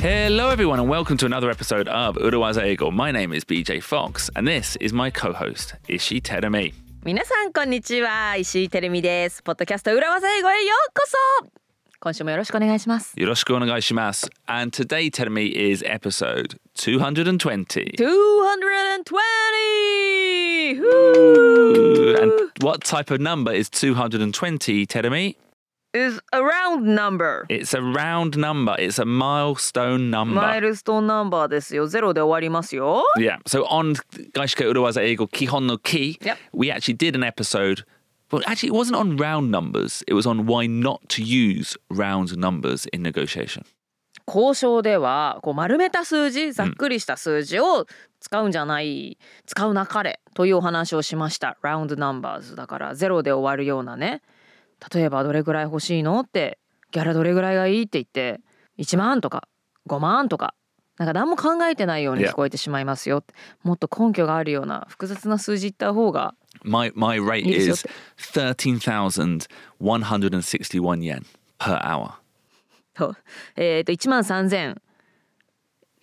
Hello, everyone, and welcome to another episode of Urawaza Ego. My name is BJ Fox, and this is my co host, Ishi Terumi. 皆さんこんにちは石井てるみですポッドキャスト裏技英語へようこそ 今週もよろしくお願いします Yoroshiku onegaishimasu. And today, Terumi, is episode 220. 220 Ooh, And what type of number is 220, Terumi? is a round number It's a round number, it's a milestone マイ number. ルストーンナンバーですよゼロで終わりますよ Yeah, so on Gaishike Urawaza Ego Kihon no Ki, Yep. we actually did an episode. Well, actually, it wasn't on round numbers. It was on why not to use round numbers in negotiation. 交渉ではこう丸めた数字ざっくりした数字を使うんじゃない、使うなかれというお話をしました。ラウンドナンバーズだからゼロで終わるようなね。例えばどれぐらい欲しいのってギャラどれぐらいがいいって言って1万とか5万とかなんか何も考えてないように聞こえてしまいますよ。もっと根拠があるような複雑な数字言った方が。My, my rate is 13,161 yen per hour. と、えっ、と、1万3千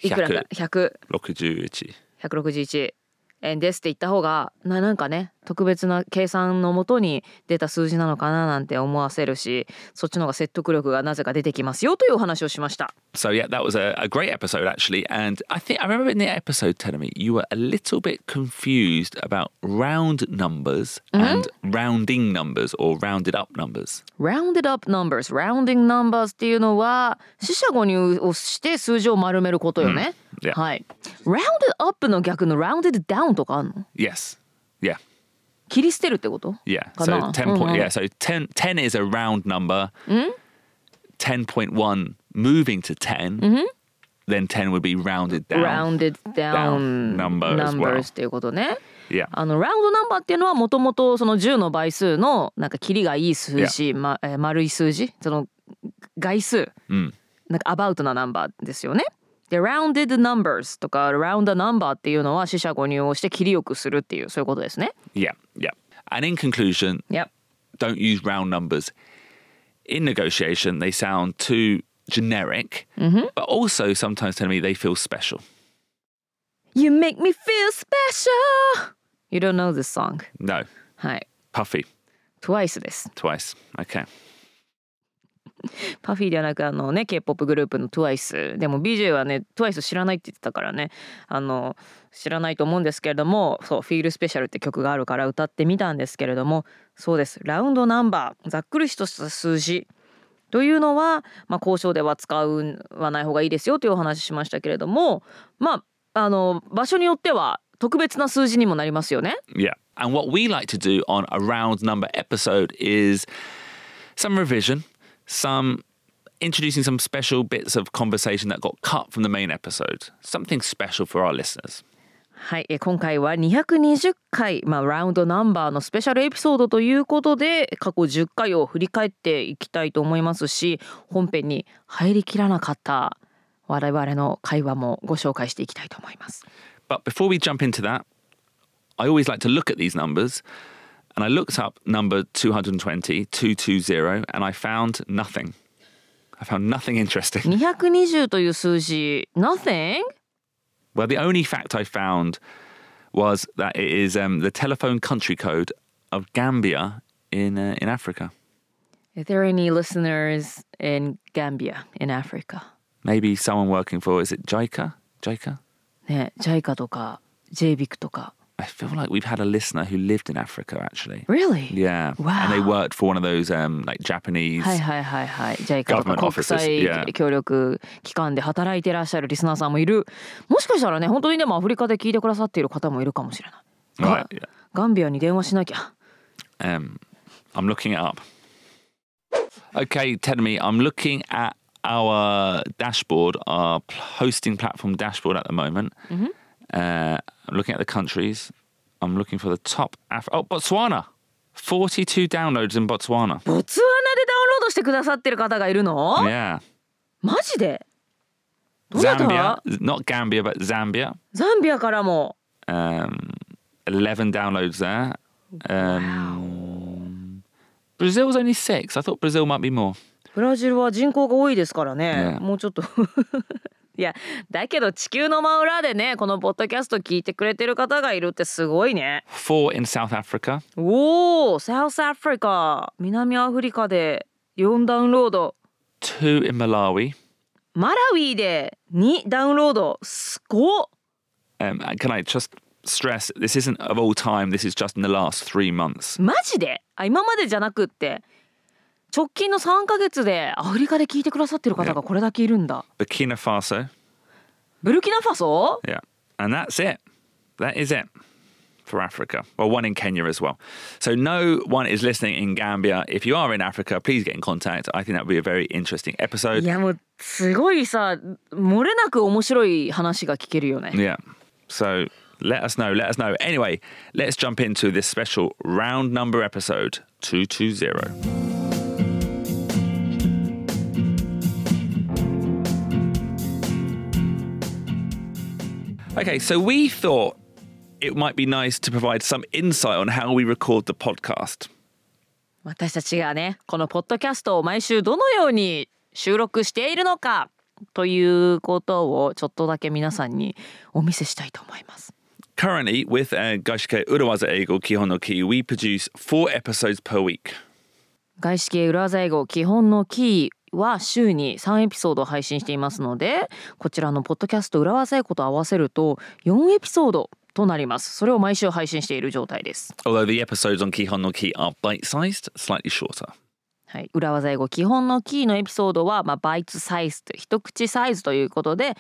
いくらか ?161。161。ですって言った方がななんかね特別な計算のもとに出た数字なのかななんて思わせるしそっちの方が説得力がなぜか出てきますよというお話をしました。So yeah, that was a, a great episode actually. And I think I remember in the episode telling me you were a little bit confused about round numbers and rounding numbers or rounded up numbers. Rounded up numbers, rounding numbers っていうのは四捨五入をして数字を丸めることよね。はい。rounded up の逆の rounded down とかあんの Yes. Yeah. 切り捨てるってこと Yeah. So na? 10 point Mhm. yeah, so 10, 10 is a round number. 10.1 moving to 10. Then 10 would be rounded down. rounded down, Down number as well. numbers っていうことね。Yeah. あのラウンドナンバーっていうのはもともとその10の倍数のなんかキリがいい数字、まえー丸い数字その概数、んなんかアバウトなナンバーですよね。で rounded numbers とか round a number っていうのは四捨五入をして切りよくするっていうそういうことですね。 Yeah. Yeah. And in conclusion, Yep. don't use round numbers. In negotiation, they sound too generic, but also sometimes tell me they feel special. You make me feel special! You don't know this song. No. はい。 Puffy. TWICE です。 Twice. Okay. パフィーではなくあのね K-POP グループの TWICE でも BJ はね TWICE 知らないって言ってたからねあの知らないと思うんですけれどもそう「Feel Special」って曲があるから歌ってみたんですけれどもそうですラウンドナンバーざっくりとした数字というのは、まあ、交渉では使うはない方がいいですよというお話ししましたけれどもまああの場所によっては特別な数字にもなりますよね。Yeah. And what we like to do on a round number episode is some revision, some introducing some special bits of conversation that got cut from the main episode. Something special for our listeners. はい、え今回は220回、まあ、ラウンドナンバーのスペシャルエピソードということで過去10回を振り返っていきたいと思いますし本編に入りきらなかった我々の会話もご紹介していきたいと思います。But before we jump into that, I always like to look at these numbers. And I looked up number 220, 220, and I found nothing. I found nothing interesting. 220という数字 Nothing? Well, the only fact I found was that it is um, the telephone country code of Gambia in uh, in Africa. Are there any listeners in Gambia in Africa? Maybe someone working for is it JICA? JICA? ね JICA とか JBIC とか I feel like we've had a listener who lived in Africa actually. Really? Yeah, Wow. and they worked for one of those um, like Japanese. はいはいはいはい JICA とか Government 国 offices, 際 yeah. 協力機関で働いていらっしゃるリスナーさんもいるもしかしたらね本当にでもアフリカで聞いてくださっている方もいるかもしれないガ Right, yeah. ガンビアに電話しなきゃ Um, I'm looking it up. Okay, tell me, I'm looking at our dashboard, our p- hosting platform dashboard at the moment. Uh, I'm looking at the countries. I'm looking for the top. Af- oh, Botswana. 42 downloads in Botswana. ボツワナでダウンロードしてくださってる方がいるの Yeah. マジでどなた Zambia, not Gambia, but Zambia. ザンビアからも Um, 11 downloads there. Um, Brazil's only six. I thought Brazil might be more. ブラジルは人口が多いですからね、ねもうちょっと いやだけど地球の真裏でねこのポッドキャスト聞いてくれてる方がいるってすごいね Four in South Africa. おおサウスアフリカ南アフリカで4ダウンロード Two in Malawi. マラウィで2ダウンロードすごっ Um, can I just stress this isn't of all time, this is just in the last three months. マジであ今までじゃなくって直近の3ヶ月でアフリカで聞いてくださってる方がこれだけいるんだ Burkina Faso. ブルキナファソ Yeah. And that's it. That is it for Africa. Well, one in Kenya as well. So, no one is listening in Gambia. If you are in Africa, please get in contact. I think that would be a very interesting い episode. やもうすごいさ漏れなく面白い話が聞けるよね Yeah. So, let us know. Let us know. Anyway, let's jump into this special round number episode 220. Okay, so we thought it might be nice to provide some insight on how we record the podcast. 私たちがねこのポッドキャストを毎週どのように収録しているのかということをちょっとだけ皆さんにお見せしたいと思います。Currently, with uh, Gaishike Urawaza Eigo Kihon no Ki, we produce four episodes per week. 外資系裏技英語基本のキーは週に3エピソード配信していますのでこちらのポッドキャスト裏技英語と合わせると4エピソードとなりますそれを毎週配信している状態です Although the episodes on Kihon no Ki are bite sized, slightly shorter. はい、裏技英語基本のキーのエピソードは、まあ、バイツサイズ一口サイズということで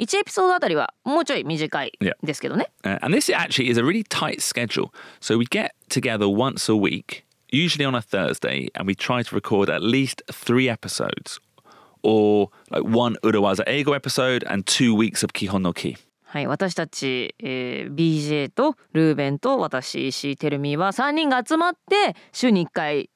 1エピソードあたりはもうちょい短い Yeah. ですけどね Uh, and this actually is a really tight schedule. So we get together once a week, usually on a Thursday, and we try to record at least three episodes or like one Urawaza Eigo episode and two weeks of Kihon no Ki. はい、私たち、えー BJ とルーベンと私石井てるみは3人が集まって週に1回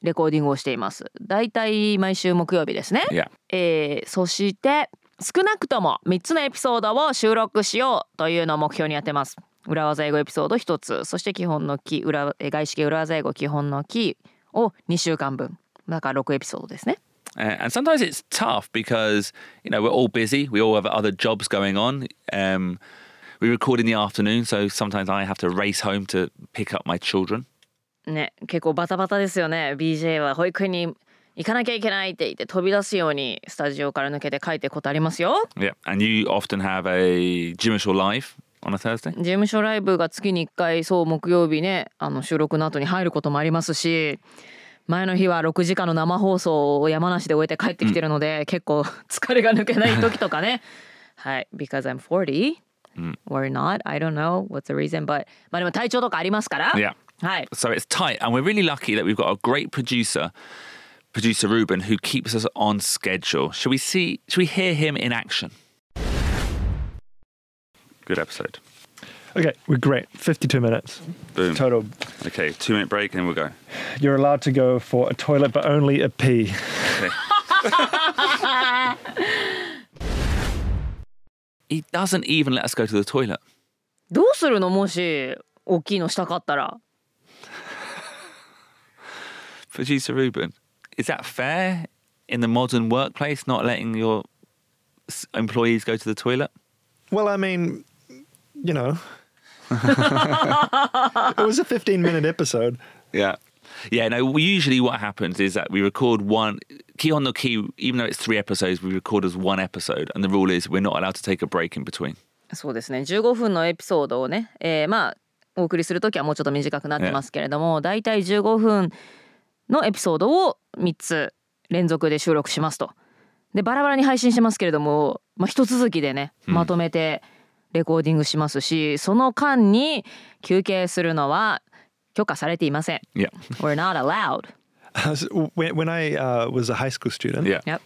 レコーディングをしていますだいたい毎週木曜日ですね、Yeah. えーそして少なくとも3つのエピソードを収録しようというのを目標にやってます裏技英語エピソード1つそして基本のキー裏えー外資系裏技英語基本のキーを2週間分だから6エピソードですね Uh, and sometimes it's tough because, you know, we're all busy. We all have other jobs going on. Um, we record in the afternoon, so sometimes I have to race home to pick up my children. ね結構バタバタですよね BJ は保育園に行かなきゃいけないって言って飛び出すようにスタジオから抜けて帰ってことありますよ Yeah. And you often have a Jimisho live on a Thursday. 事務所ライブが月に1回そう木曜日ねあの収録の後に入ることもありますし前の日は6時間の生放送を山梨で終えて帰ってきてるので、結構疲れが抜けない時とかねはい because I'm 40 or not I don't know what's the reason but まあでも体調とかありますから Yeah. はい So it's tight, and we're really lucky that we've got a great producer, producer Ruben, who keeps us on schedule. Should we see? Should we hear him in action? Good episode. Okay, we're great. 52 minutes Boom. total. Okay, two minute break, and then we'll go. You're allowed to go for a toilet, but only a pee. Okay. he doesn't even let us go to the toilet. どうするのもし大きいのしたかったら Producer Ruben, is that fair in the modern workplace, not letting your s- employees go to the toilet? Well, I mean, you know, it was a 15 minute episode. Yeah. Yeah, no, we usually what happens is that we record one key on the key, even though it's three episodes, we record as one episode. And the rule is we're not allowed to take a break in between. そうですね15分のエピソードをね、えーまあお送りする時はもうちょっと短くなってますけれども、だいたい15分のエピソードを3つ連続で収録しますと。でバラバラに配信してますけれども、まあ、一続きでねまとめてレコーディングしますし、その間に休憩するのは許可されていません。 Yeah. We're not allowed. So when, when I uh, was a high school student, Yeah. Yep.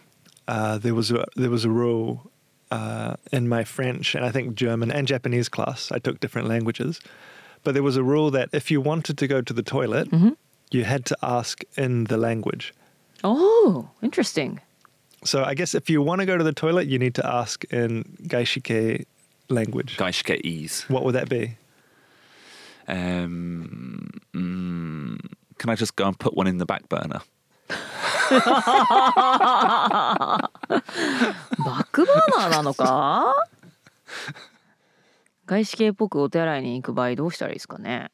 uh, there was a, there was a rule uh, in my French and I think German and Japanese class. I took different languages, but there was a rule that if you wanted to go to the toilet, you had to ask in the language. Oh, interesting. So I guess if you want to go to the toilet, you need to ask in Gaishike language. 外資系 ease. What would that be? Um, mm, can I just go and put one in the back burner? バックバーナーなのか外資系っぽくお手洗いに行く場合どうしたらいいですかね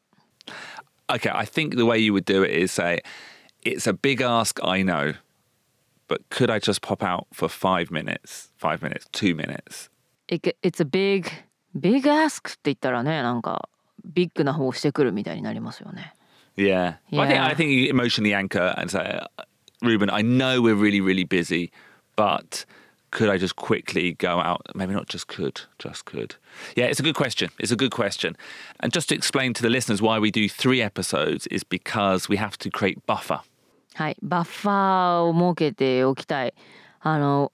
Okay, I think the way you would do it is say, it's a big ask, I know, but could I just pop out for five minutes, five minutes, two minutes? It- It's a big big ask って言ったらねなんかビッグな方をしてくるみたいになりますよね Yeah. Well, I think Yeah. I think you emotionally anchor and say, Ruben, I know we're really, really busy, but could I just quickly go out? Maybe not just could, just could. Yeah, it's a good question. It's a good question. And just to explain to the listeners why we do three episodes is because we have to create buffer. はいバッファーを設けておきたいあの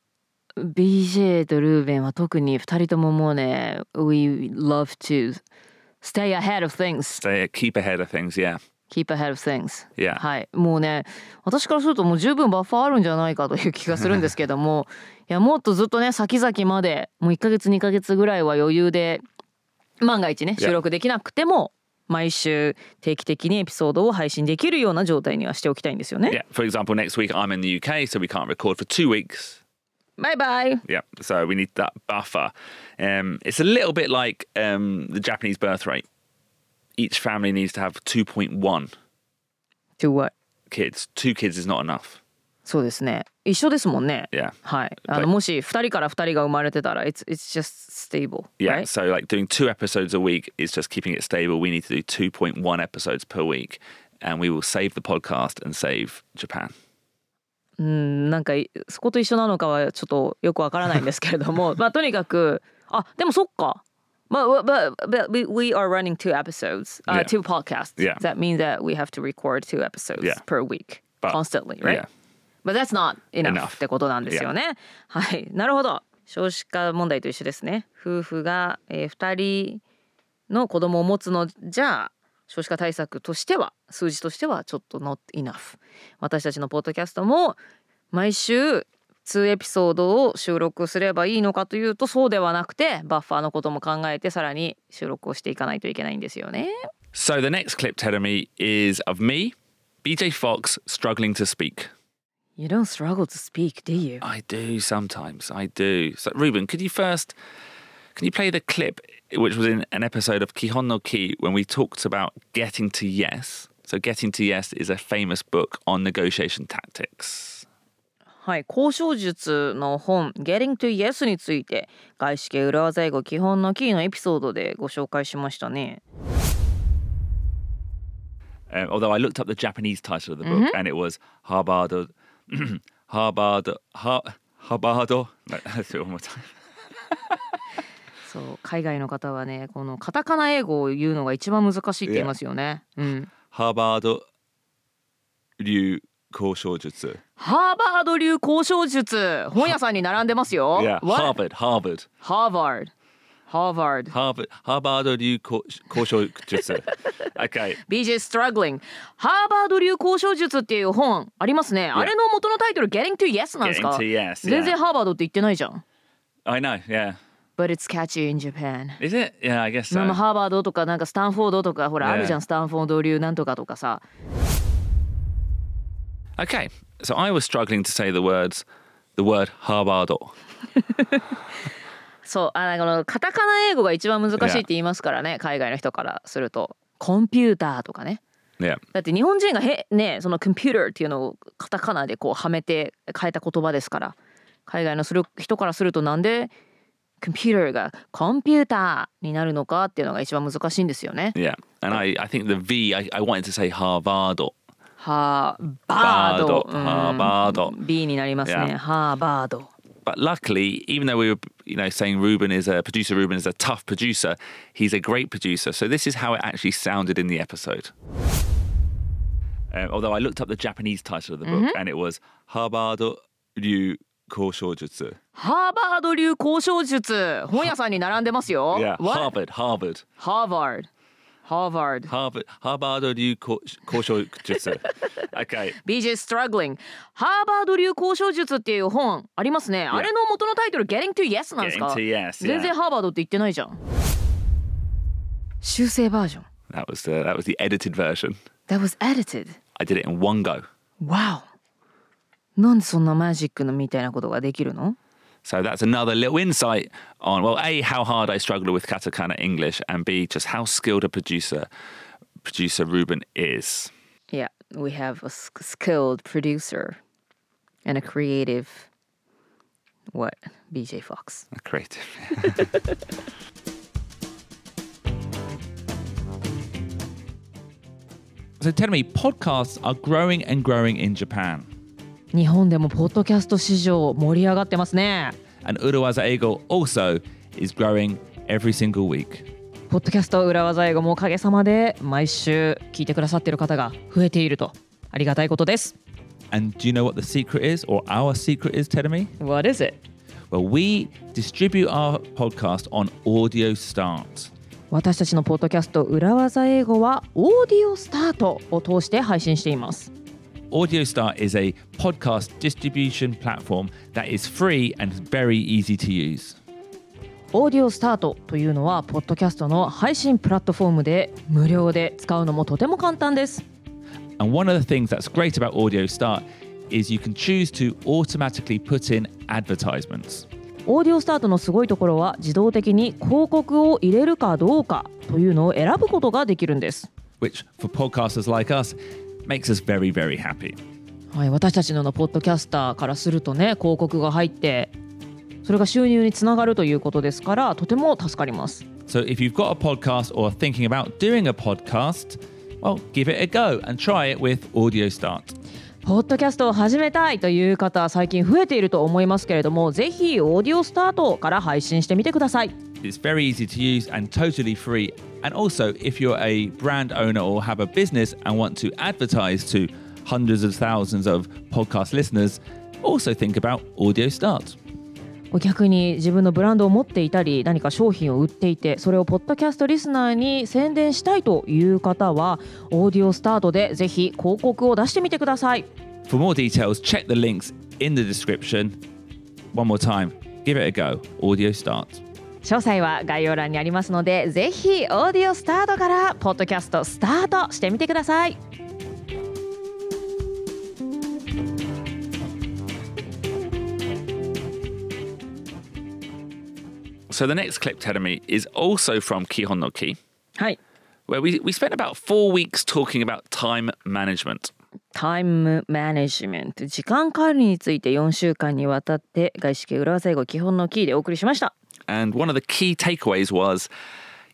BJ とルーベンは特に2人とももうね We love to stay ahead of things Stay, keep ahead of things. Yeah. keep ahead of things Yeah. はいもうね私からするともう十分バッファーあるんじゃないかという気がするんですけどもいやもっとずっとね先々までもう1ヶ月2ヶ月ぐらいは余裕で万が一ね.収録できなくても毎週定期的にエピソードを配信できるような状態にはしておきたいんですよね。Yeah. For example, next week I'm in the UK, so we can't record for two weeks. バイバイ Yeah, so we need that buffer. Um, it's a little bit like um, the Japanese birth rate. Each family needs to have 2.1 to what? kids. Two kids is not enough. そうですね一緒ですもんね。 Yeah. はい。あの Like- もし2人から2人が生まれてたら it's, it's just stable. Yeah, right? so like doing two episodes a week is just keeping it stable. We need to do 2.1 episodes per week, and we will save the podcast and save Japan. うんなんかいそこと一緒なのかはちょっとよくわからないんですけれどもまあとにかくあでもそっか。まあ、but, but we, we are running two episodes, uh, Yeah. two podcasts. Yeah. That means that we have to record two episodes Yeah. per week But- constantly, right? Yeah. But that's not enough, Enough. ってことなんですよね。はい、なるほど。少子化問題と一緒ですね。夫婦が、えー、2人の子供を持つのじゃ少子化対策としては数字としてはちょっと not enough。私たちのポッドキャストも毎週2エピソードを収録すればいいのかというとそうではなくてバッファーのことも考えてさらに収録をしていかないといけないんですよね。So the next clip, Terumi, is of me, BJ Fox, struggling to speak. You don't struggle to speak, do you? I do sometimes. I do. So, Ruben, could you first can you play the clip which was in an episode of Kihon no Ki when we talked about getting to yes? So, getting to yes is a famous book on negotiation tactics. はい、交渉術の本「Getting to Yes」について外資系裏技英語基本のキーのエピソードでご紹介しましたね。 Uh, although I looked up the Japanese title of the book and it was Harbardo, Harbardo, Har, Harbardo. No, let's do it one more time. そう海外の方はねこのカタカナ英語を言うのが一番難しいって言いますよね。ハーバード流交渉術。ハーバード流交渉術本屋さんに並んでますよ。ハーバード、ハーバード。ハーバード。ハーバード。流交渉術。okay. BJ Struggling。ハーバード流交渉術っていう本ありますね。Yeah. あれの元のタイトル Getting to なんですか？全然ハーバードって言ってないじゃん。あ know. But it's catchy in Japan. Is it? Yeah, I guess まあ so. まあハーバードとかなんかスタンフォードとかほら.あるじゃんスタンフォード流なんとかとかさ Okay, so I was struggling to say the words, the word Harbardo. そうあこのカタカナ英語が一番難しいって言いますからね海外の人からするとコンピューターとかね Yeah. だって日本人がへねそのコンピューターっていうのをカタカナでこうはめて変えた言葉ですから海外のする人からするとなんで コンピューターがコンピューターになるのかっていうのが一番難しいんですよね。 Yeah. And I, I think the V, I, I wanted to say Harvardo. ハーバード。バードハーバード B になりますね。 Yeah. ハーバード。 But luckily, even though we were, you know, saying Ruben is a producer, Ruben is a tough producer, he's a great producer. So this is how it actually sounded in the episode. Uh, although I looked up the Japanese title of the book and it was Harbardo Ryu 交渉術。ハーバード流交渉術。本屋さんに並んでますよ。ハーバード、ハーバード。ハーバード。ハーバード。ハーバード。流交渉術。okay. BJ struggling。ハーバード流交渉術っていう本ありますね。あれの元のタイトル、Getting to Yes なんですか？Getting to Yes、全然ハーバードって言ってないじゃん。修正バージョン。That was the, that was the edited version. That was edited? I did it in one go. Wow. なんでそんなマジックのみたいなことができるの So that's another little insight on well, a how hard I struggled with katakana English, and b just how skilled a producer producer Ruben is. Yeah, we have a s- skilled producer and a creative what? BJ Fox. Creative. So tell me, podcasts are growing and growing in Japan. 日本でもポッドキャスト市場盛り上がってますね。And Urawaza Eigo also is growing every single week. ポッドキャスト裏技英語もおかげさまで毎週聞いてくださってる方が増えているとありがたいことです。And do you know what the secret is, or our secret is, Terumi? What is it? Well, we distribute our podcast on Audio Start. 私たちのポッドキャスト裏技英語はオーディオスタートを通して配信しています。Audio Start is a podcast distribution platform that is free and very easy to use. オーディオスタートというのはポッドキャストの配信プラットフォームで無料で使うのもとても簡単です。 And one of the things that's great about Audio Start is you can choose to automatically put in advertisements. オーディオスタートのすごいところは自動的に広告を入れるかどうかというのを選ぶことができるんです。 which for podcasters like us makes us very, very happy. はい、私たちのポッドキャスターからするとね広告が入ってそれが収入につながるということですからとても助かります。So if you've got a podcast or thinking about doing a podcast, well, give it a go and try it with Audio Start. ポッドキャストを始めたいという方最近増えていると思いますけれどもぜひオーディオスタートから配信してみてください。It's very easy to use and totally free. And also, if you're a brand owner or have a business and want to advertise to hundreds of thousands of podcast listeners, also think about Audio Start. 逆に自分のブランドを持っていたり何か商品を売っていてそれをポッドキャストリスナーに宣伝したいという方はオーディオスタートでぜひ広告を出してみてください。 For more details, check the links in the description. One more time, give it a go. Audio Start. 詳細は概要欄にありますのでぜひオーディオスタートからポッドキャストスタートしてみてください。So the next clip, Terumi, is also from Kihon no Ki, はい。where we, we spent about four weeks talking about time management. タイムマネジメント時間管理について4週間にわたって外資系裏技英語基本のキーでお送りしました。And one of the key takeaways was,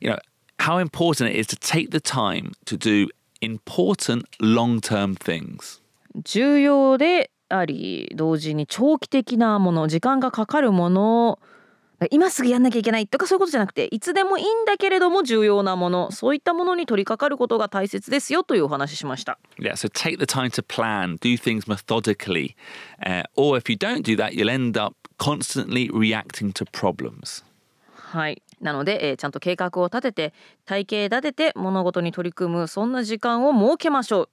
you know, how important it is to take the time to do important long term things. 重要であり同時に長期的なもの時間がかかるもの今すぐやんなきゃいけないとかそういうことじゃなくていつでもいいんだけれども重要なものそういったものに取り掛かることが大切ですよというお話ししました。Yeah, so take the time to plan, do things methodically. Uh, or if you don't do that, you'll end up constantly reacting to problems. はい、なので、えーちゃんと計画を立てて体系立てて物事に取り組むそんな時間を設けましょう、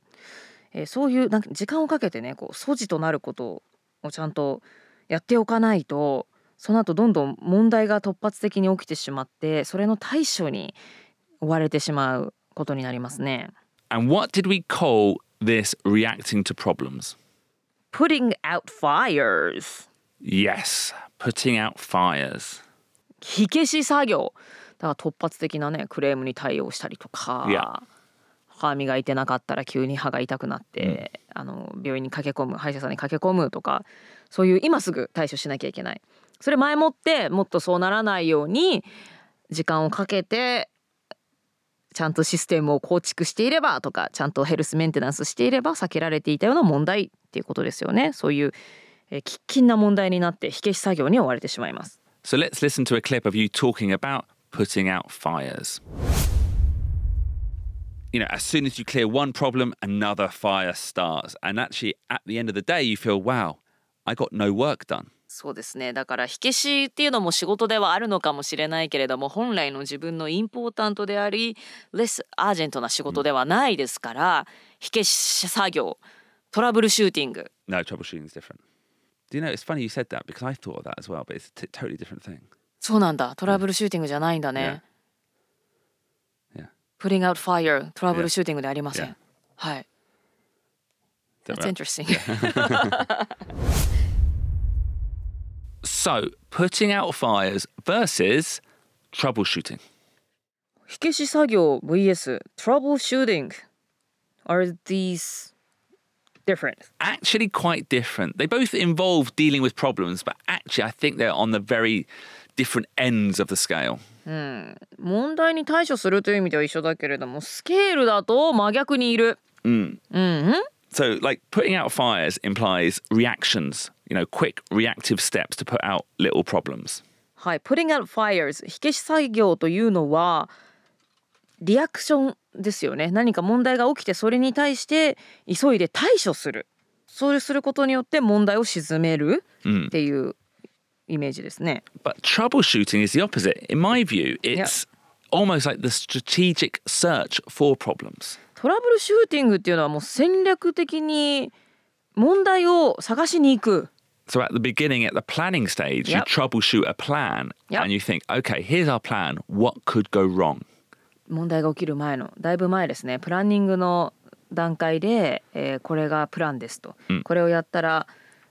えーそういうなんか時間をかけてねこう素地となることをちゃんとやっておかないとその後どんどん問題が突発的に起きてしまってそれの対処に追われてしまうことになりますね。And what did we call this reacting to problems? Putting out fires Yes, putting out fires. 火消し作業。だから突発的なねクレームに対応したりとか、いや歯磨いてなかったら急に歯が痛くなって、あの病院に駆け込む歯医者さんに駆け込むとかそういう今すぐ対処しなきゃいけない。それ前もってもっとそうならないように時間をかけてちゃんとシステムを構築していればとかちゃんとヘルスメンテナンスしていれば避けられていたような問題っていうことですよね。そういう、えー喫緊な問題になって火消し作業に追われてしまいます So let's listen to a clip of you talking about putting out fires. You know, as soon as you clear one problem, another fire starts. And actually, at the end of the day, you feel, wow, I got no work done. そうですねだから火消しっていうのも仕事ではあるのかもしれないけれども本来の自分のインポータントでありレスアージェントな仕事ではないですから、火消し作業トラブルシューティング No, troubleshooting is different. Do you know? It's funny you said that because I thought of that as well, but it's a t- totally different thing. そうなんだトラブルシューティングじゃないんだね、 Yeah. Putting out fire トラブルシューティングでありません、 Yeah. はい Is that That's right? interesting So, putting out fires versus troubleshooting. 火消し作業 vs troubleshooting are these different Actually, quite different. They both involve dealing with problems, but actually, I think they're on the very different ends of the scale. 問題に対処するという意味では一緒だけれどもスケールだと真逆にいる So, like putting out fires implies reactions, you know, quick reactive steps to put out little problems. はい putting out fires 火消し作業というのはリアクションですよね何か問題が起きてそれに対して急いで対処するそうすることによって問題を鎮めるっていうイメージですね、But troubleshooting is the opposite. In my view, it's almost like the strategic search for problems. トラブルシューティングっていうのはもう戦略的に問題を探しに行く So at the beginning, at the planning stage, you troubleshoot a plan and you think, okay, here's our plan. What could go wrong? 問題が起きる前のだいぶ前ですねプランニングの段階で、えーこれがプランですと、これをやったら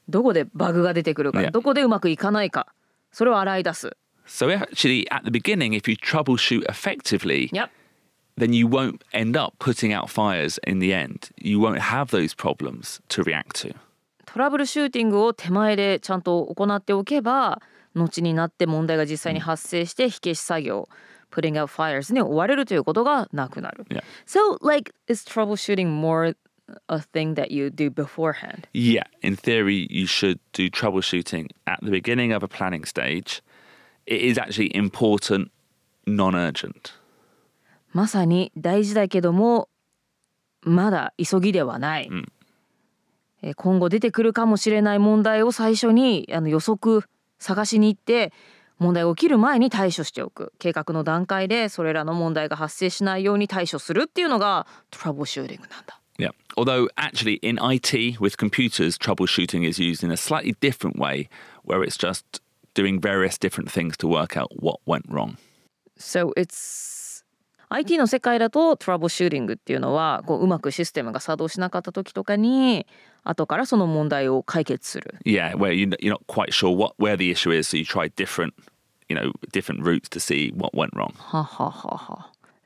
どこでバグが出てくるか.どこでうまくいかないかそれを洗い出す So actually, at the beginning, if you troubleshoot effectively, Yep. then you won't end up putting out fires in the end. You won't have those problems to react to. トラブルシューティングを手前でちゃんと行っておけば後になって問題が実際に発生して火消し作業 putting out fires に追われるということがなくなる。Yeah. So like is troubleshooting more a thing that you do beforehand? Yeah, in theory, you should do troubleshooting at the beginning of a planning stage. It is actually important, non urgent. まさに大事だけどもまだ急ぎではない、えー今後出てくるかもしれない問題を最初にあの予測探しに行って問題が起きる前に対処しておく計画の段階でそれらの問題が発生しないように対処するっていうのがトラブルシューティングなんだ。Yeah. Although, actually, in IT with computers, troubleshooting is used in a slightly different way, where it's just doing various different things to work out what went wrong. So it's IT の世界だとトラブルシューティングっていうのはこう,うまくシステムが作動しなかった時とかに後からその問題を解決する。Yeah, where you're not quite sure what, where the issue is, so you try different, you know, different routes to see what went。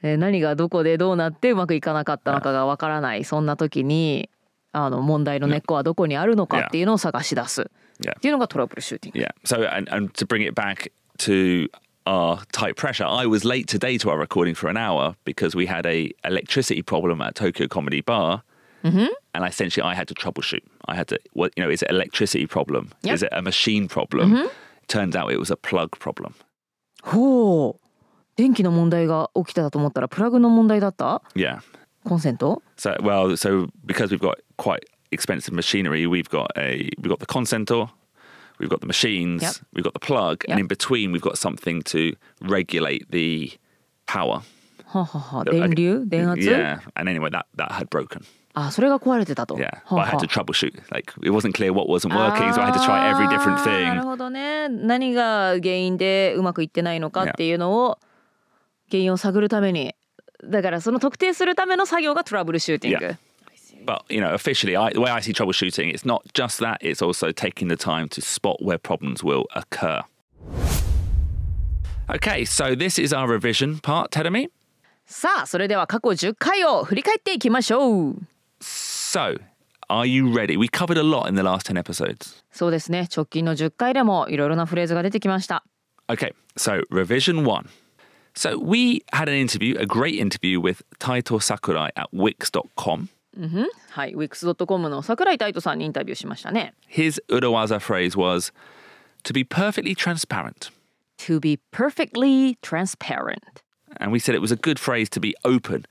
何がどこでどうなってうまくいかなかったのかがわからない。そんな時にあの問題の根っこはどこにあるのかっていうのを探し出す。っていうのがトラブルシューティング。our tight pressure, I was late today to our recording for an hour because we had a electricity problem at Tokyo Comedy Bar, and essentially I had to troubleshoot. I had to, what you know, is it electricity problem? Yep. Is it a machine problem? Turns out it was a plug problem. ほう電気の問題が起きてたと思ったらプラグの問題だった Yeah. コンセント So well, so because we've got quite expensive machinery, we've got a we've got the consentor, we've got the machines, Yep. we've got the plug, Yep. and in between we've got something to regulate the power. ははは電流電圧、 Yeah, and anyway, that that had broken. あそれが壊れてたと。 Yeah, は but I は had to troubleshoot. Like it wasn't clear what wasn't working, so I had to try every different あーなる thing. ほどね何が原因でうまくいってないのかっていうのを原因を探るためにだからその特定するための作業がトラブルシューティング。 Yeah. But you know, officially, I, the way I see troubleshooting, it's not just that; it's also taking the time to spot where problems will occur. Okay, so this is our revision part, Tedemi. さあそれでは過去10回を振り返っていきましょう So, are you ready? We covered a lot in the last 10 episodes. そうですね直近の10回でもいろいろなフレーズが出てきました Okay, so revision one. So, we had an interview, a great interview with Taito Sakurai at Wix.com. はい Wix.com の桜井太斗さんにインタビューしましたね His Urawaza phrase was to be perfectly transparent. To be perfectly transparent And we said it was a good phrase to be open,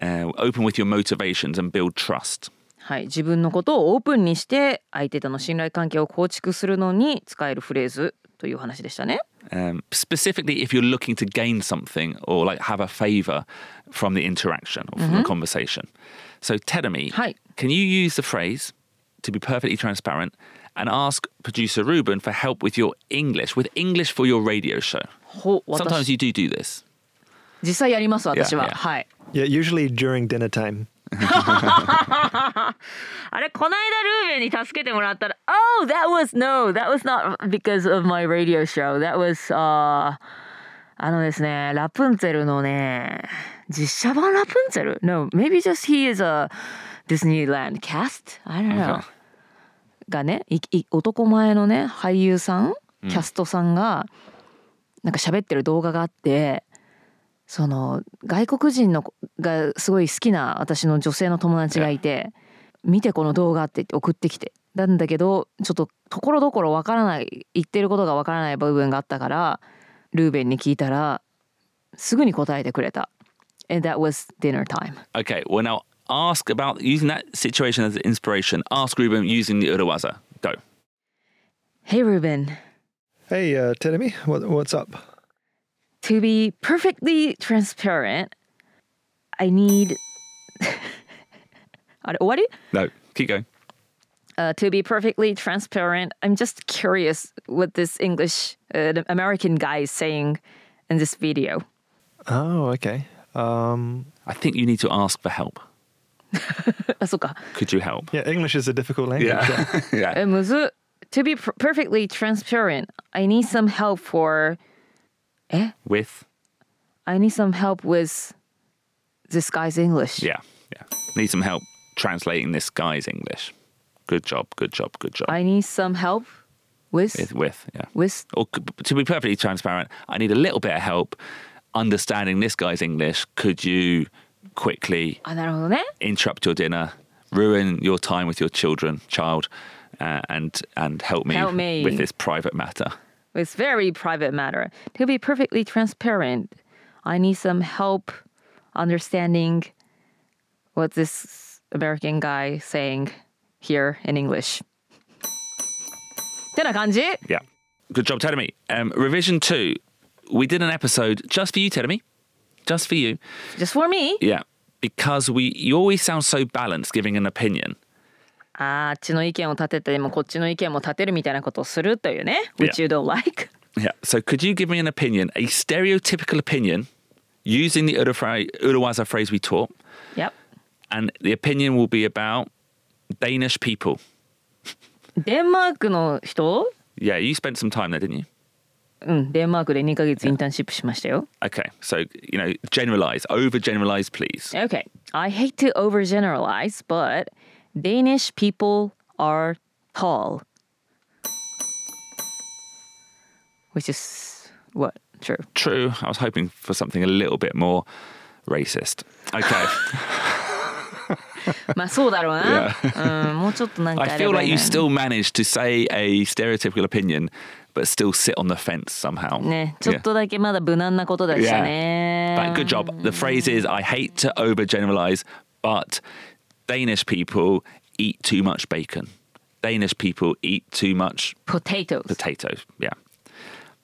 uh, open with your motivations and build trust. はい、自分のことをオープンにして相手との信頼関係を構築するのに使えるフレーズという話でしたね。Um, specifically, if you're looking to gain something or like have a favor from the interaction or from the conversation. So, Tedemi, Hi. can you use the phrase to be perfectly transparent and ask producer Ruben for help with your English, with English for your radio show? ほ Sometimes 私 you do do this. 実際やります私は。 Yeah, yeah. はい。 Yeah, usually during dinner time. あれこの間ルーベンに助けてもらったら Oh that was no that was not because of my radio show that was、uh, あのですねラプンツェルのね実写版ラプンツェル No maybe just he is a Disneyland cast I don't know. がねいい男前のね俳優さんキャストさんがなんか喋ってる動画があってその外国人の子がすごい好きな私の女性の友達がいて見てこの動画って言って送ってきてなんだけどちょっとところどころわからない言ってることがわからない部分があったからルーベンに聞いたらすぐに答えてくれた。And that was dinner time. Okay, well, now ask about using that situation as inspiration. Ask Ruben using the Urawaza. Go. Hey Ruben, Hey, uh, Tedemi, what, what's up? To be perfectly transparent, I need. what? Are you? No, keep going. Uh, to be perfectly transparent, I'm just curious what this English uh, American guy is saying in this video. Oh, okay. Um, I think you need to ask for help. Could you help? Yeah, English is a difficult language. Yeah. yeah. Uh, to be pr- perfectly transparent, I need some help for Eh? With? I need some help with this guy's English. Yeah, yeah. Need some help translating this guy's English. Good job, good job, good job. I need some help with? With, with yeah. With? Or to be perfectly transparent, I need a little bit of help understanding this guy's English. Could you quickly interrupt your dinner, ruin your time with your children, child, uh, and and help me, help me with this private matter. It's very private matter. To be perfectly transparent, I need some help understanding what this American guy saying here in English. Kanji? Yeah. Good job, Tedemi. Um, revision two. We did an episode just for you, Tedemi. Just for you. Just for me? Yeah. Because we you always sound so balanced giving an opinion. あっちの意見を立ててもこっちの意見も立てるみたいなことをするというね。Which you don't like. Yeah. So could you give me an opinion, a stereotypical opinion, using the Urawaza phrase we taught, Yep. and the opinion will be about Danish people. デンマークの人 Yeah, you spent some time there, didn't you? うん、デンマークで2ヶ月インターンシップしましたよ。Okay. So, you know, generalize, overgeneralize, please. Okay. I hate to overgeneralize, but Danish people are tall. Which is what? True. True. I was hoping for something a little bit more racist. Okay. まあそうだろうな。うん、もうちょっとなんか I あれ feel ば like いい you な still managed to say a stereotypical opinion, but still sit on the fence somehow. ね、ちょっとだけまだ無難なことでしたね。 But good job. The phrase is I hate to overgeneralize, but Danish people eat too much bacon. Danish people eat too much Potatoes. potatoes. Yeah.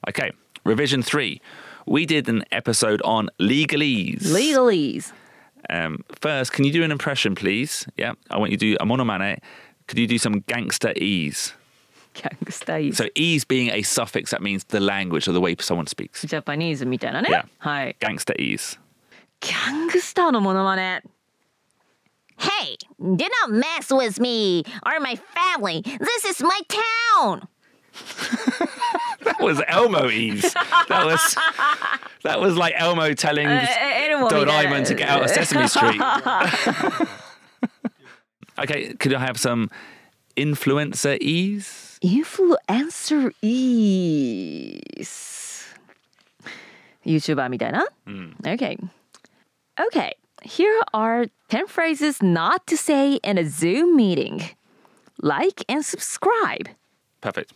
Okay. Revision three. We did an episode on legalese. Legalese. Um, first, can you do an impression, please? Yeah. I want you to do a monomane. Could you do some gangster ease? ギャングスタイズ。 So ease being a suffix that means the language or the way someone speaks. ジャパニーズみたいなね。 Yeah. はい。 Gangster ease. ギャングスターのモノマネ。 Hey, do not mess with me or my family. This is my town. That was Elmo ease. That was that was like Elmo telling えエルモみたい Doraemon to get out of Sesame Street. okay, could I have some influencer ease? インフルエンサーイース YouTuber みたいな、Okay Okay Here are 10 phrases not to say in a Zoom meeting Like and subscribe Perfect.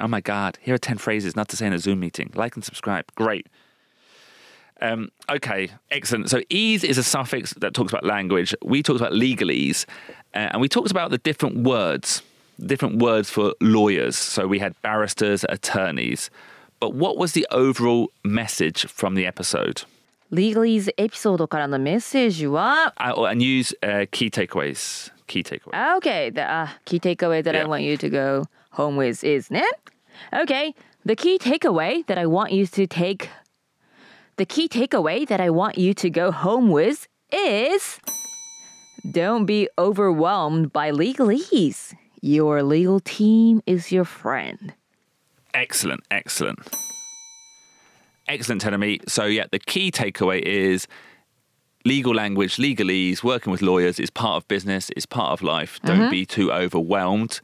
Oh my god, here are 10 phrases not to say in a Zoom meeting. Like and subscribe. Great. Um, okay, excellent. So ease is a suffix that talks about language. We talked about legalese, uh, and we talked about the different words, different words for lawyers. So we had barristers, attorneys. But what was the overall message from the episode? Legalese エピソードからのメッセージは Uh, and use uh, key takeaways. Key takeaways. Ah, Okay, the uh, key takeaway that I Yeah. want you to go home with is ね Okay, the key takeaway that I want you to take The key takeaway that I want you to go home with is Don't be overwhelmed by legalese. Your legal team is your friend. Excellent, excellent. Excellent, Tenemy. So, yeah, the key takeaway is legal language, legalese, working with lawyers is part of business, It's part of life. Don't mm-hmm. be too overwhelmed.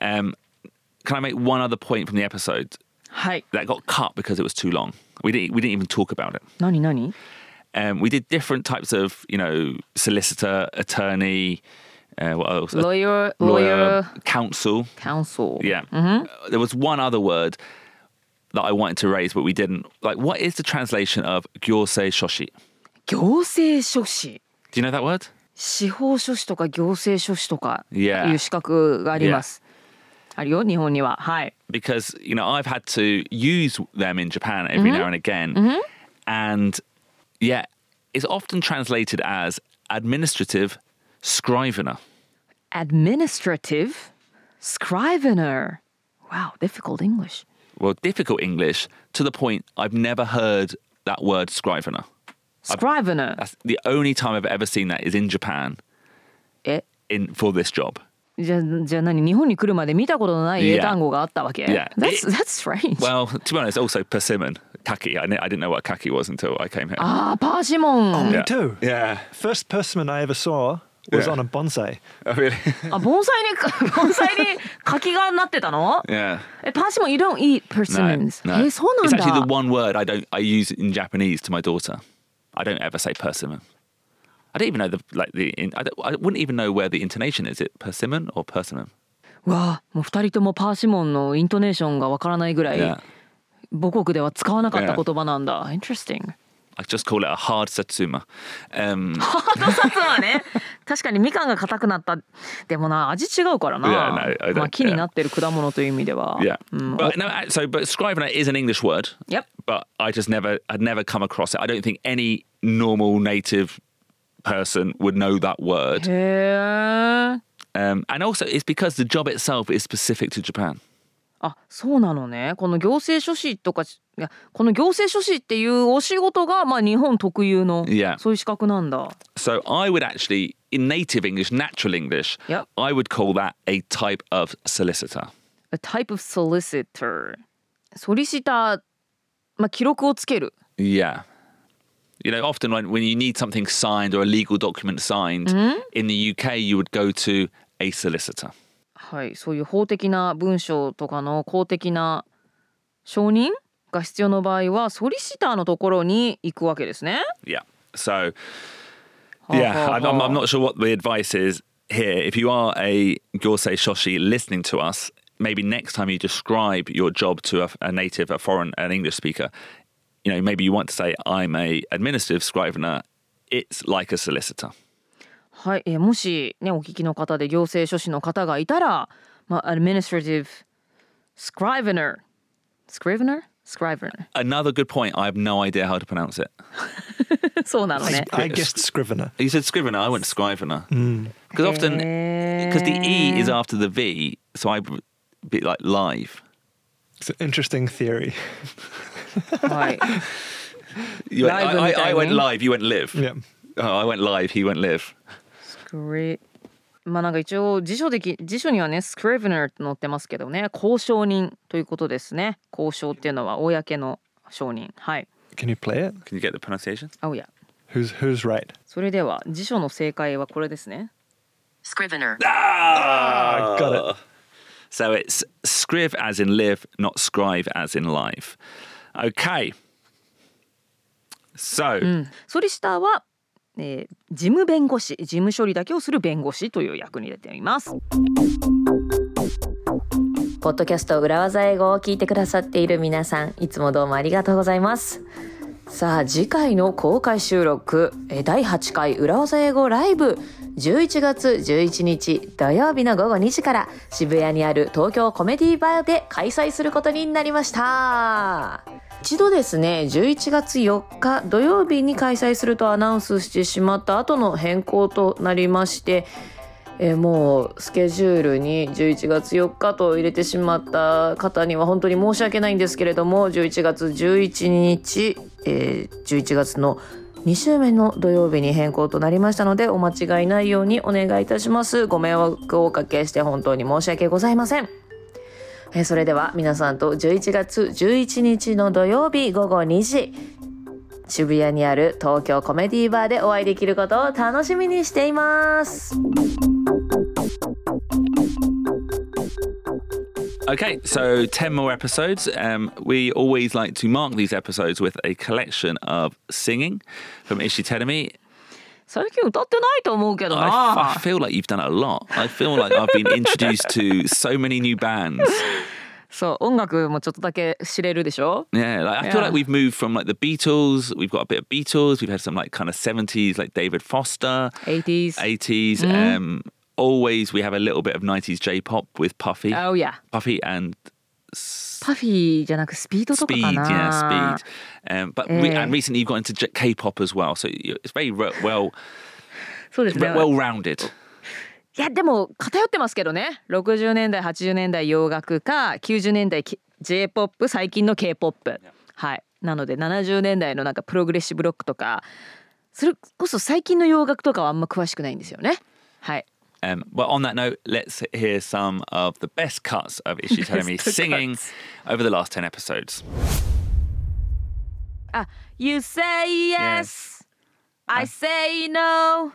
Um, can I make one other point from the episode? Hi. That got cut because it was too long. We didn't, we didn't even talk about it. Nani, nani? Um, we did different types of, you know, solicitor, attorney, uh, what else? Lawyer, lawyer, lawyer, counsel. Counsel. Yeah. Mm-hmm. There was one other word that I wanted to raise, but we didn't. Like, what is the translation of gyosei shoshi? 行政書士。 Do you know that word? 司法書士とか行政書士とかい Yeah. う資格があります。あるよ、日本には。はい。 Because, you know, I've had to use them in Japan every now and again. And yeah, it's often translated as administrative scrivener. Administrative scrivener. Wow, difficult English. Well, difficult English to the point I've never heard that word scrivener. Scrivener. That's the only time I've ever seen that is in Japan え、 in for this job. じゃあじゃあ何日本に来るまで見たことのない英単語があったわけ Yeah. That's, that's strange. Well, to be honest, also persimmon, kaki. I, didn't- I didn't know what kaki was until I came here. ああ、パーシモン。 Me Yeah. too. Yeah. First persimmon I ever saw was yeah. on a bonsai. Oh, really? Ah, bonsai. Bonsai. あ、盆栽に、盆栽に柿がなってたの Yeah. You don't eat persimmons. No, no. え、そうなん It's actually the one word I don't I use in Japanese to my daughter. I don't ever say persimmon. I don't even know the like the in, I, I wouldn't even know where the intonation is. Is It persimmon or persimmon? うわあ、もう二人ともパーシモンのイントネーションがわからないぐらい、Yeah. Interesting. I just call it a hard satsuma. Um, まあね、確かにみかんが硬くなった。でもな、味違うからな。 Yeah, no, I don't- まあ木になってる果物という意味では。 yeah. うん、 But no. uh, So, but scrivener is an English word. Yep. But I just never. I'd never come across it. I don't think any normal native person would know that word. へえ。 Um, and also, it's because the job itself is specific to Japan. あ、そうなのね。この行政書士とか、いや、この行政書士っていうお仕事が、まあ日本特有の、Yeah. そういう資格なんだ。So I would actually, in native English, natural English, Yep. I would call that a type of solicitor. A type of solicitor. ソリシター、まあ記録をつける。Yeah. You know, often when, when you need something signed or a legal document signed in the UK, you would go to a solicitor. はい、そういう法的な文章とかの公的な承認が必要の場合はソリシターのところに行くわけですね。Yeah. So, はあ yeah, はあ I'm, I'm not sure what the advice is here. If you are a Gorsei Shoshi listening to us, maybe next time you describe your job to a, a native, a foreign, an English speaker, you know, maybe you want to say, I'm a administrative scrivener. It's like a solicitor. はい、えーもしねお聞きの方で行政書士の方がいたら、まあ administrative scrivener scrivener scrivener Another good point. I have no idea how to pronounce it. そうなのね。 I guessed scrivener. You said scrivener. I went scrivener because often because the e is after the v, so I would be like live. It's an interesting theory. はい。 You went, I, Live I, and I went diving. live. You went live. Yeah. Oh, I went live. He went live. Scri- まあなんか一応辞書でき辞書にはね scrivener って載ってますけどね交渉人ということですね交渉っていうのは公の承認はい Can you play it? Can you get the pronunciation? Oh yeah Who's who's right? それでは辞書の正解はこれですね Scrivener. Ah, got it. So it's scriv as in live, not scribe as in live. Okay. So ソリシターは、えー事務弁護士事務処理だけをする弁護士という役に出ています。ポッドキャスト裏技英語を聞いてくださっている皆さんいつもどうもありがとうございます。さあ次回の公開収録えー第8回裏技英語ライブ11月11日土曜日の午後2時から渋谷にある東京コメディバーで開催することになりました。一度ですね11月4日土曜日に開催するとアナウンスしてしまった後の変更となりましてえもうスケジュールに11月4日と入れてしまった方には本当に申し訳ないんですけれども11月11日、えー11月の2週目の土曜日に変更となりましたのでお間違いないようにお願いいたします。ご迷惑をおかけして本当に申し訳ございません。えーそれでは皆さんと11月11日の土曜日午後2時渋谷にある東京コメディバーでお会いできることを楽しみにしています。Okay, so 10 more episodes. Um, we always like to mark these episodes with a collection of singing from Ishii Terumi. 最近歌ってないと思うけど I, な I。feel like you've done it a lot. I feel like I've been introduced to so many new bands. そう音楽もちょっとだけ知れるでしょ Yeah, like, I feel Yeah. like we've moved from like the Beatles. We've got a bit of Beatles. We've had some like kind of 70s, like David Foster, 80s 80s. Mm-hmm. Um, always we have a little bit of 90s J-pop with Puffy, Oh yeah Puffy and パフィーじゃなくスピードとか Speed, かな。Yeah, Speed. Um, but Eh. and recently you've got into K-pop as well, so it's very well そうですね。well rounded. いやでも偏ってますけどね。60年代80年代洋楽か90年代 j p o p 最近の k p o p はい。なので70年代のなんかプログレッシブロックとかそれこそ最近の洋楽とかはあんま詳しくないんですよね。はい Um, but on that note, let's hear some of the best cuts of Ishi Terumi Best singing cuts. over the last 10 episodes. あ You say yes I say no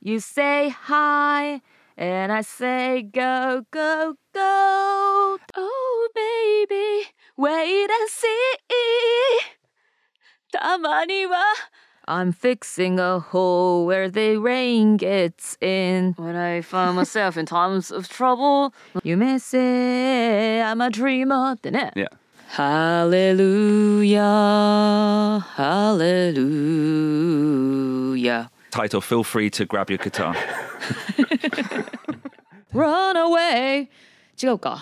You say hi and I say go go go Oh baby wait and see たまには I'm fixing a hole where the rain gets in. When I find myself in times of trouble, you may say I'm a dreamer. 되네. Yeah. Hallelujah, hallelujah. Title, feel free to grab your guitar. Run away. the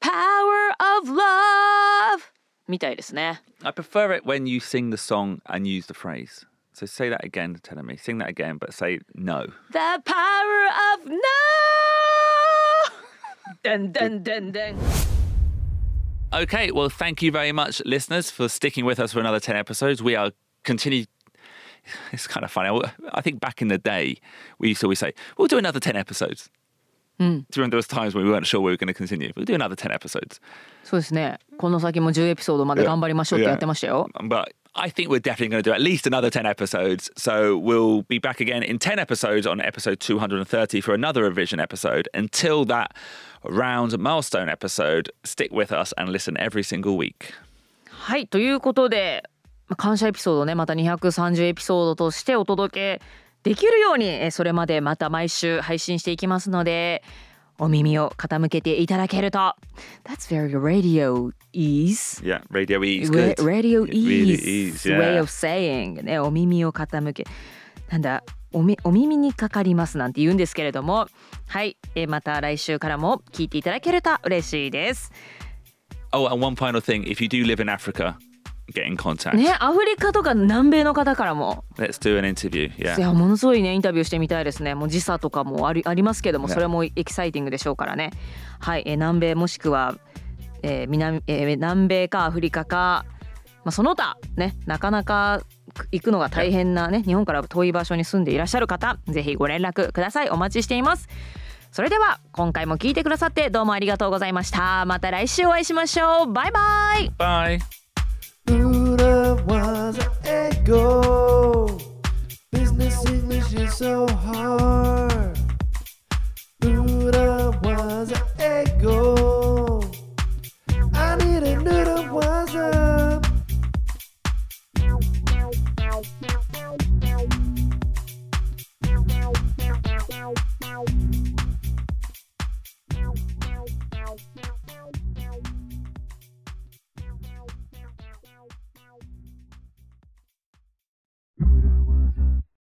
power of love. みたいですね。 I prefer it when you sing the song and use the phrase. So say that again, telling me. Sing that again, but say no. The power of no. でんでんでんでん。 Okay, well, thank you very much, listeners, for sticking with us for another 10 episodes. We are continue. It's kind of funny. I- I think back in the day, we used to always say, we'll do another 10 episodes. Do you remember there was times when we weren't sure we were going to continue? We'll do another 10 episodes. そうですね。この先も10エピソードまで頑張りましょうってやってましたよ。 But I think we're definitely going to do at least another 10 episodes. So we'll be back again in 10 episodes on episode 230 for another revision episode. Until that round milestone episode, stick with us and listen every single week. はいということでまあ感謝エピソードねまた230エピソードとしてお届け できるようにえーそれまでまた毎週配信していきますのでお耳を傾けていただけると That's very radio ease Yeah, Radio E Ra- good. Radio ease way of saying ねお耳を傾けなんだおみお耳にかかりますなんて言うんですけれどもはいえーまた来週からも聞いていただけると嬉しいです Oh, and one final thing. If you do live in Africa, get in contact. ねアフリカとか南米の方からも。Let's do an interview. い Yeah. やものすごいねインタビューしてみたいですね。もう時差とかもありありますけどもねそれもエキサイティングでしょうからね。はい、えー南米もしくは、えー南えー南米かアフリカか、まあ、その他ねなかなか行くのが大変なね日本から遠い場所に住んでいらっしゃる方ぜひご連絡ください。お待ちしています。それでは今回も聞いてくださってどうもありがとうございました。また来週お会いしましょう。バイバイ。Bye. Buddha was an ego. Business English is so hard. Buddha was an ego. I need a noodle was a. Thank